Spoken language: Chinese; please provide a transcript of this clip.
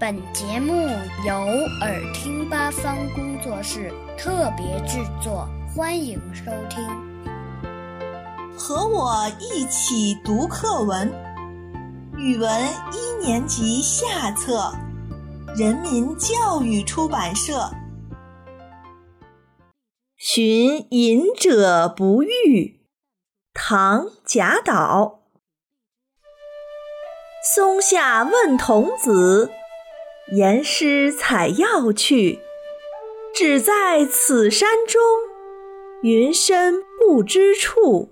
本节目由耳听八方工作室特别制作，欢迎收听。和我一起读课文，语文一年级下册，人民教育出版社《寻隐者不遇》，唐·贾岛。松下问童子。言师采药去，只在此山中，云深不知处。